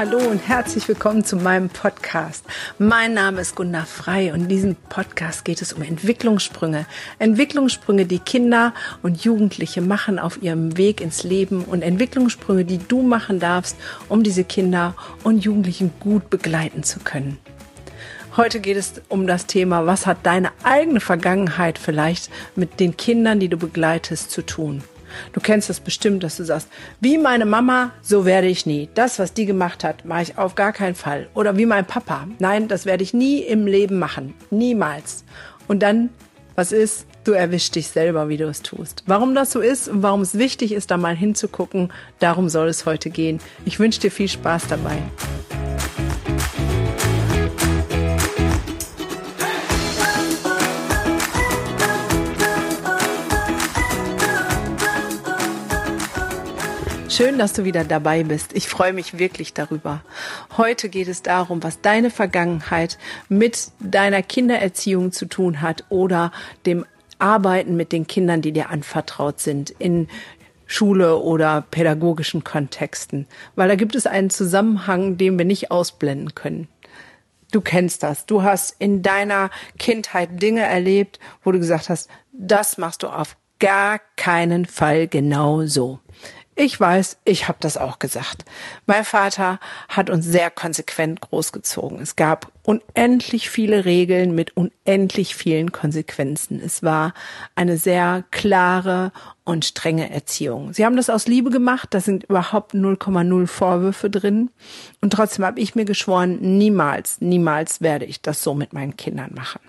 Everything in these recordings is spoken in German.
hallo und herzlich willkommen zu meinem Podcast. Mein Name ist Gunda Frei und in diesem Podcast geht es um Entwicklungssprünge. Entwicklungssprünge, die Kinder und Jugendliche machen auf ihrem Weg ins Leben und Entwicklungssprünge, die du machen darfst, um diese Kinder und Jugendlichen gut begleiten zu können. Heute geht es um das Thema, was hat deine eigene Vergangenheit vielleicht mit den Kindern, die du begleitest, zu tun? Du kennst das bestimmt, dass du sagst, wie meine Mama, so werde ich nie. Das, was die gemacht hat, mache ich auf gar keinen Fall. Oder wie mein Papa. Nein, das werde ich nie im Leben machen. Niemals. Und dann, was ist? Du erwischst dich selber, wie du es tust. Warum das so ist und warum es wichtig ist, da mal hinzugucken, darum soll es heute gehen. Ich wünsche dir viel Spaß dabei. Schön, dass du wieder dabei bist. Ich freue mich wirklich darüber. Heute geht es darum, was deine Vergangenheit mit deiner Kindererziehung zu tun hat oder dem Arbeiten mit den Kindern, die dir anvertraut sind in Schule oder pädagogischen Kontexten. Weil da gibt es einen Zusammenhang, den wir nicht ausblenden können. Du kennst das. Du hast in deiner Kindheit Dinge erlebt, wo du gesagt hast, das machst du auf gar keinen Fall genau so. Ich weiß, ich habe das auch gesagt. Mein Vater hat uns sehr konsequent großgezogen. Es gab unendlich viele Regeln mit unendlich vielen Konsequenzen. Es war eine sehr klare und strenge Erziehung. Sie haben das aus Liebe gemacht, da sind überhaupt 0,0 Vorwürfe drin. Und trotzdem habe ich mir geschworen, niemals, niemals werde ich das so mit meinen Kindern machen.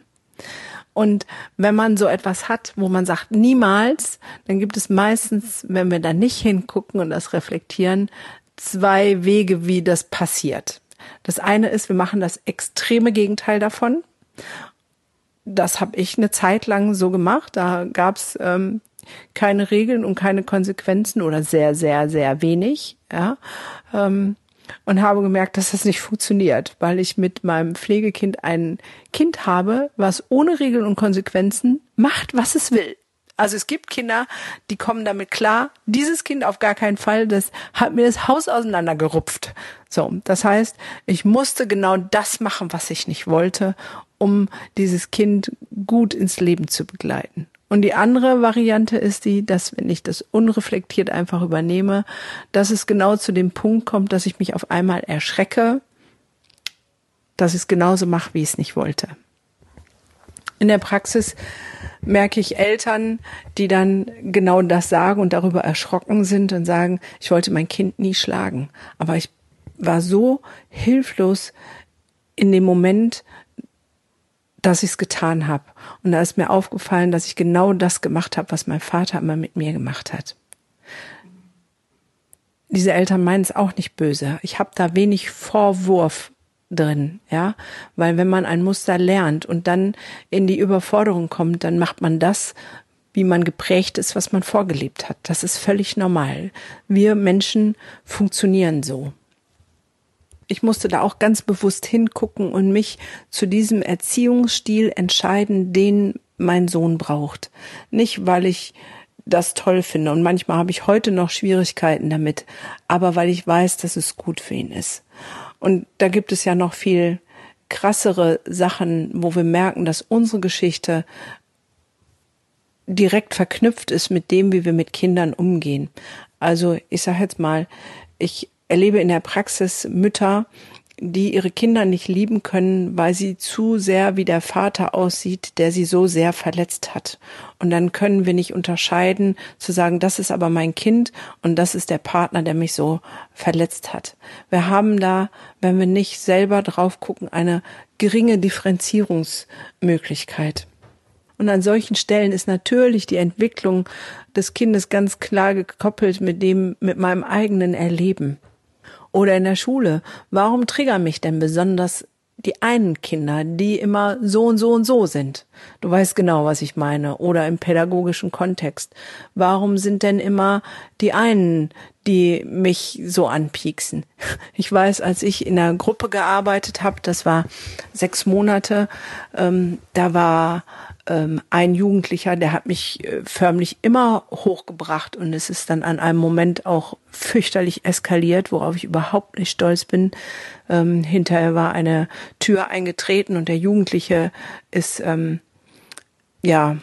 Und wenn man so etwas hat, wo man sagt, niemals, dann gibt es meistens, wenn wir da nicht hingucken und das reflektieren, zwei Wege, wie das passiert. Das eine ist, wir machen das extreme Gegenteil davon. Das habe ich eine Zeit lang so gemacht. Da gab es ähm, keine Regeln und keine Konsequenzen oder sehr, sehr, sehr wenig. Ja. Ähm, und habe gemerkt, dass das nicht funktioniert, weil ich mit meinem Pflegekind ein Kind habe, was ohne Regeln und Konsequenzen macht, was es will. Also es gibt Kinder, die kommen damit klar. Dieses Kind auf gar keinen Fall, das hat mir das Haus auseinandergerupft. So, das heißt, ich musste genau das machen, was ich nicht wollte, um dieses Kind gut ins Leben zu begleiten. Und die andere Variante ist die, dass wenn ich das unreflektiert einfach übernehme, dass es genau zu dem Punkt kommt, dass ich mich auf einmal erschrecke, dass ich es genauso mache, wie ich es nicht wollte. In der Praxis merke ich Eltern, die dann genau das sagen und darüber erschrocken sind und sagen, ich wollte mein Kind nie schlagen. Aber ich war so hilflos in dem Moment, dass ich es getan habe. Und da ist mir aufgefallen, dass ich genau das gemacht habe, was mein Vater immer mit mir gemacht hat. Diese Eltern meinen es auch nicht böse. Ich habe da wenig Vorwurf drin, ja, weil wenn man ein Muster lernt und dann in die Überforderung kommt, dann macht man das, wie man geprägt ist, was man vorgelebt hat. Das ist völlig normal. Wir Menschen funktionieren so ich musste da auch ganz bewusst hingucken und mich zu diesem Erziehungsstil entscheiden, den mein Sohn braucht. Nicht, weil ich das toll finde und manchmal habe ich heute noch Schwierigkeiten damit, aber weil ich weiß, dass es gut für ihn ist. Und da gibt es ja noch viel krassere Sachen, wo wir merken, dass unsere Geschichte direkt verknüpft ist mit dem, wie wir mit Kindern umgehen. Also ich sage jetzt mal, ich erlebe in der Praxis Mütter, die ihre Kinder nicht lieben können, weil sie zu sehr wie der Vater aussieht, der sie so sehr verletzt hat. Und dann können wir nicht unterscheiden, zu sagen, das ist aber mein Kind und das ist der Partner, der mich so verletzt hat. Wir haben da, wenn wir nicht selber drauf gucken, eine geringe Differenzierungsmöglichkeit. Und an solchen Stellen ist natürlich die Entwicklung des Kindes ganz klar gekoppelt mit dem, mit meinem eigenen Erleben. Oder in der Schule. Warum triggern mich denn besonders die einen Kinder, die immer so und so und so sind? Du weißt genau, was ich meine. Oder im pädagogischen Kontext. Warum sind denn immer die einen die mich so anpieksen. Ich weiß, als ich in einer Gruppe gearbeitet habe, das war sechs Monate, ähm, da war ähm, ein Jugendlicher, der hat mich äh, förmlich immer hochgebracht und es ist dann an einem Moment auch fürchterlich eskaliert, worauf ich überhaupt nicht stolz bin. Ähm, hinterher war eine Tür eingetreten und der Jugendliche ist ähm, ja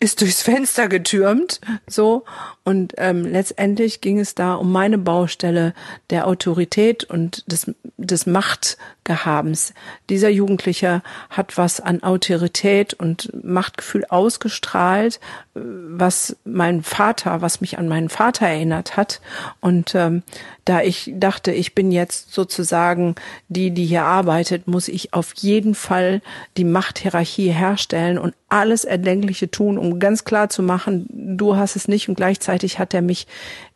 ist durchs Fenster getürmt, so. Und ähm, letztendlich ging es da um meine Baustelle der Autorität und des, des Machtgehabens. Dieser Jugendliche hat was an Autorität und Machtgefühl ausgestrahlt, was mein Vater, was mich an meinen Vater erinnert hat. Und ähm, da ich dachte, ich bin jetzt sozusagen die, die hier arbeitet, muss ich auf jeden Fall die Machthierarchie herstellen und alles Erdenkliche tun, um ganz klar zu machen, du hast es nicht und gleichzeitig hat er mich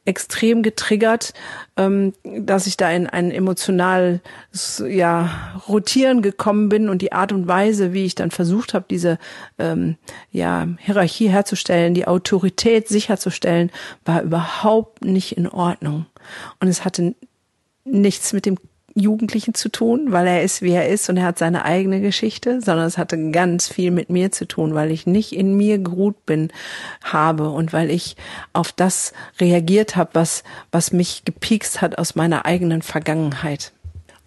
extrem getriggert, ähm, dass ich da in ein emotional ja rotieren gekommen bin und die Art und Weise, wie ich dann versucht habe, diese ähm, ja Hierarchie herzustellen, die Autorität sicherzustellen, war überhaupt nicht in Ordnung. Und es hatte nichts mit dem Jugendlichen zu tun, weil er ist, wie er ist und er hat seine eigene Geschichte, sondern es hatte ganz viel mit mir zu tun, weil ich nicht in mir geruht bin, habe und weil ich auf das reagiert habe, was, was mich gepiekst hat aus meiner eigenen Vergangenheit.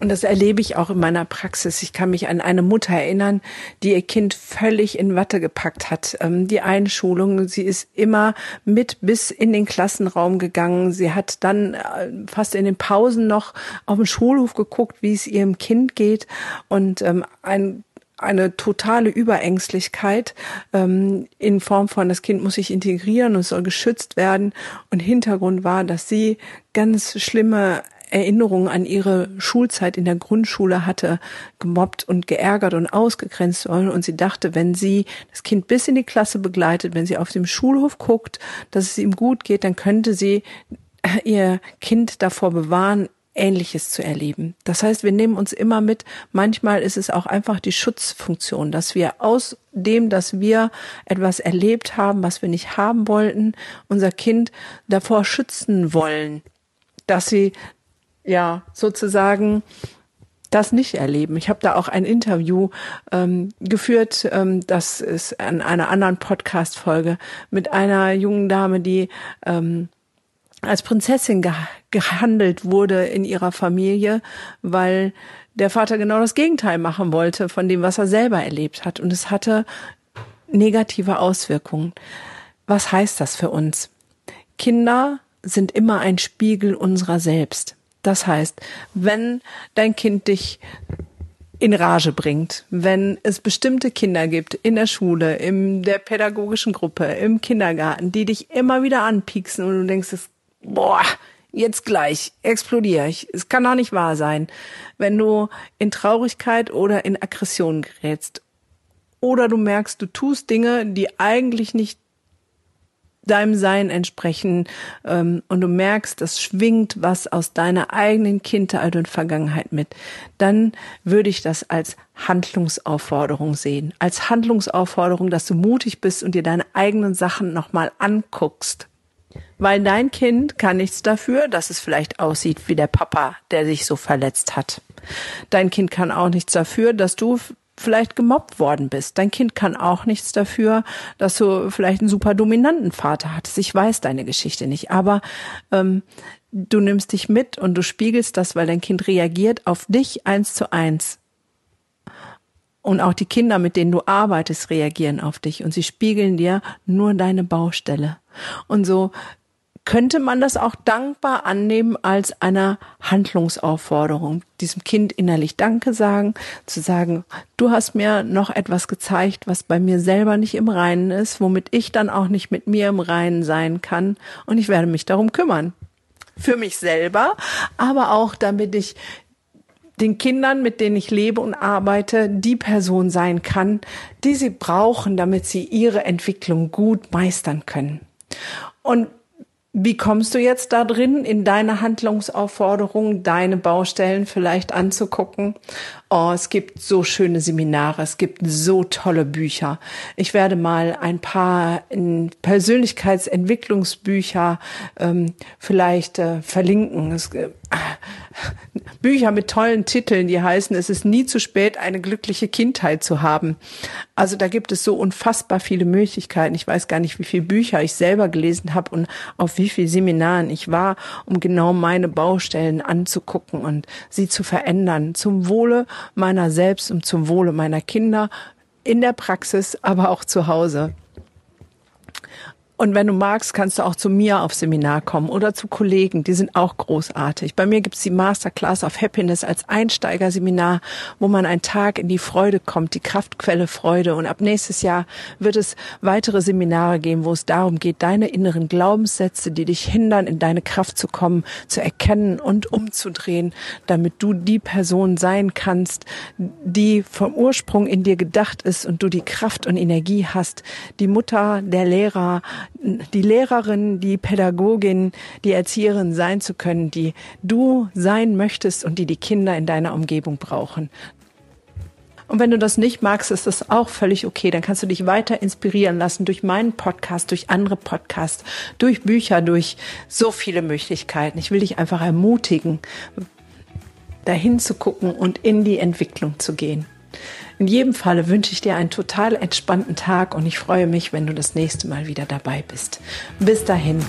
Und das erlebe ich auch in meiner Praxis. Ich kann mich an eine Mutter erinnern, die ihr Kind völlig in Watte gepackt hat. Ähm, die Einschulung, sie ist immer mit bis in den Klassenraum gegangen. Sie hat dann äh, fast in den Pausen noch auf dem Schulhof geguckt, wie es ihrem Kind geht. Und ähm, ein eine totale Überängstlichkeit ähm, in Form von, das Kind muss sich integrieren und soll geschützt werden. Und Hintergrund war, dass sie ganz schlimme Erinnerungen an ihre Schulzeit in der Grundschule hatte, gemobbt und geärgert und ausgegrenzt worden. Und sie dachte, wenn sie das Kind bis in die Klasse begleitet, wenn sie auf dem Schulhof guckt, dass es ihm gut geht, dann könnte sie ihr Kind davor bewahren, Ähnliches zu erleben. Das heißt, wir nehmen uns immer mit. Manchmal ist es auch einfach die Schutzfunktion, dass wir aus dem, dass wir etwas erlebt haben, was wir nicht haben wollten, unser Kind davor schützen wollen, dass sie ja sozusagen das nicht erleben. Ich habe da auch ein Interview ähm, geführt, ähm, das ist an einer anderen Podcast-Folge mit einer jungen Dame, die ähm, als Prinzessin ge gehandelt wurde in ihrer Familie, weil der Vater genau das Gegenteil machen wollte von dem, was er selber erlebt hat. Und es hatte negative Auswirkungen. Was heißt das für uns? Kinder sind immer ein Spiegel unserer selbst. Das heißt, wenn dein Kind dich in Rage bringt, wenn es bestimmte Kinder gibt in der Schule, in der pädagogischen Gruppe, im Kindergarten, die dich immer wieder anpieksen und du denkst, boah, jetzt gleich explodiere ich. Es kann doch nicht wahr sein, wenn du in Traurigkeit oder in Aggression gerätst. Oder du merkst, du tust Dinge, die eigentlich nicht deinem Sein entsprechen ähm, und du merkst, das schwingt was aus deiner eigenen Kindheit und Vergangenheit mit, dann würde ich das als Handlungsaufforderung sehen. Als Handlungsaufforderung, dass du mutig bist und dir deine eigenen Sachen nochmal anguckst. Weil dein Kind kann nichts dafür, dass es vielleicht aussieht wie der Papa, der sich so verletzt hat. Dein Kind kann auch nichts dafür, dass du vielleicht gemobbt worden bist. Dein Kind kann auch nichts dafür, dass du vielleicht einen super dominanten Vater hattest. Ich weiß deine Geschichte nicht, aber ähm, du nimmst dich mit und du spiegelst das, weil dein Kind reagiert auf dich eins zu eins. Und auch die Kinder, mit denen du arbeitest, reagieren auf dich und sie spiegeln dir nur deine Baustelle. Und so könnte man das auch dankbar annehmen als eine Handlungsaufforderung, diesem Kind innerlich Danke sagen, zu sagen, du hast mir noch etwas gezeigt, was bei mir selber nicht im Reinen ist, womit ich dann auch nicht mit mir im Reinen sein kann und ich werde mich darum kümmern. Für mich selber, aber auch damit ich den Kindern, mit denen ich lebe und arbeite, die Person sein kann, die sie brauchen, damit sie ihre Entwicklung gut meistern können. Und Wie kommst du jetzt da drin, in deine Handlungsaufforderung, deine Baustellen vielleicht anzugucken? Oh, es gibt so schöne Seminare, es gibt so tolle Bücher. Ich werde mal ein paar Persönlichkeitsentwicklungsbücher ähm, vielleicht äh, verlinken. Es, äh, Bücher mit tollen Titeln, die heißen, es ist nie zu spät, eine glückliche Kindheit zu haben. Also da gibt es so unfassbar viele Möglichkeiten. Ich weiß gar nicht, wie viele Bücher ich selber gelesen habe und auf wie vielen Seminaren ich war, um genau meine Baustellen anzugucken und sie zu verändern. Zum Wohle meiner selbst und zum Wohle meiner Kinder in der Praxis, aber auch zu Hause. Und wenn du magst, kannst du auch zu mir auf Seminar kommen oder zu Kollegen, die sind auch großartig. Bei mir gibt's die Masterclass of Happiness als Einsteigerseminar, wo man einen Tag in die Freude kommt, die Kraftquelle Freude. Und ab nächstes Jahr wird es weitere Seminare geben, wo es darum geht, deine inneren Glaubenssätze, die dich hindern, in deine Kraft zu kommen, zu erkennen und umzudrehen, damit du die Person sein kannst, die vom Ursprung in dir gedacht ist und du die Kraft und Energie hast, die Mutter, der Lehrer, die Lehrerin, die Pädagogin, die Erzieherin sein zu können, die du sein möchtest und die die Kinder in deiner Umgebung brauchen. Und wenn du das nicht magst, ist das auch völlig okay. Dann kannst du dich weiter inspirieren lassen durch meinen Podcast, durch andere Podcasts, durch Bücher, durch so viele Möglichkeiten. Ich will dich einfach ermutigen, dahin zu gucken und in die Entwicklung zu gehen. In jedem Falle wünsche ich dir einen total entspannten Tag und ich freue mich, wenn du das nächste Mal wieder dabei bist. Bis dahin,